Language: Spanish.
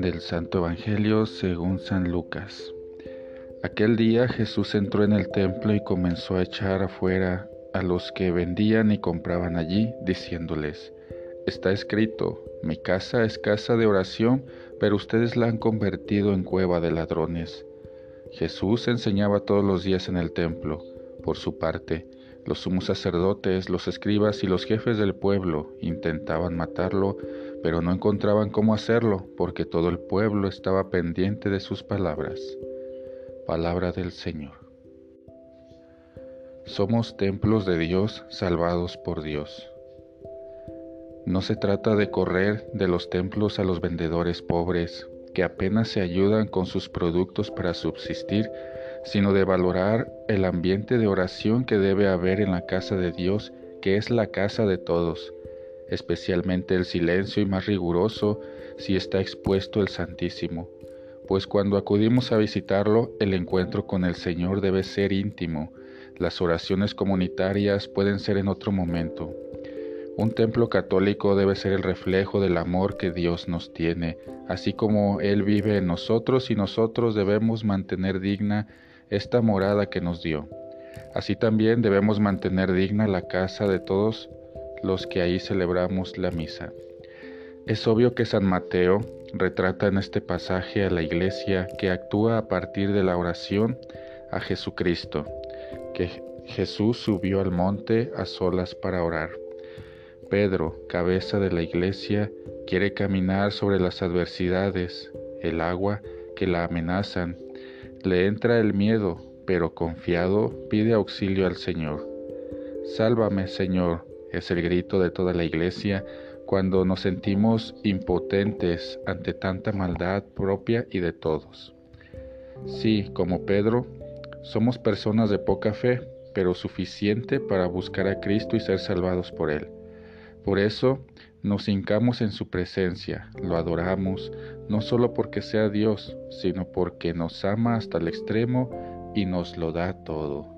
Del Santo Evangelio según San Lucas. Aquel día Jesús entró en el templo y comenzó a echar afuera a los que vendían y compraban allí, diciéndoles, Está escrito, mi casa es casa de oración, pero ustedes la han convertido en cueva de ladrones. Jesús enseñaba todos los días en el templo. Por su parte, los sumos sacerdotes, los escribas y los jefes del pueblo intentaban matarlo, pero no encontraban cómo hacerlo porque todo el pueblo estaba pendiente de sus palabras. Palabra del Señor. Somos templos de Dios salvados por Dios. No se trata de correr de los templos a los vendedores pobres que apenas se ayudan con sus productos para subsistir, sino de valorar el ambiente de oración que debe haber en la casa de Dios, que es la casa de todos, especialmente el silencio y más riguroso si está expuesto el Santísimo, pues cuando acudimos a visitarlo, el encuentro con el Señor debe ser íntimo, las oraciones comunitarias pueden ser en otro momento. Un templo católico debe ser el reflejo del amor que Dios nos tiene, así como Él vive en nosotros y nosotros debemos mantener digna esta morada que nos dio. Así también debemos mantener digna la casa de todos los que ahí celebramos la misa. Es obvio que San Mateo retrata en este pasaje a la iglesia que actúa a partir de la oración a Jesucristo, que Jesús subió al monte a solas para orar. Pedro, cabeza de la iglesia, quiere caminar sobre las adversidades, el agua que la amenazan. Le entra el miedo, pero confiado pide auxilio al Señor. Sálvame, Señor, es el grito de toda la iglesia cuando nos sentimos impotentes ante tanta maldad propia y de todos. Sí, como Pedro, somos personas de poca fe, pero suficiente para buscar a Cristo y ser salvados por Él. Por eso nos hincamos en su presencia, lo adoramos, no solo porque sea Dios, sino porque nos ama hasta el extremo y nos lo da todo.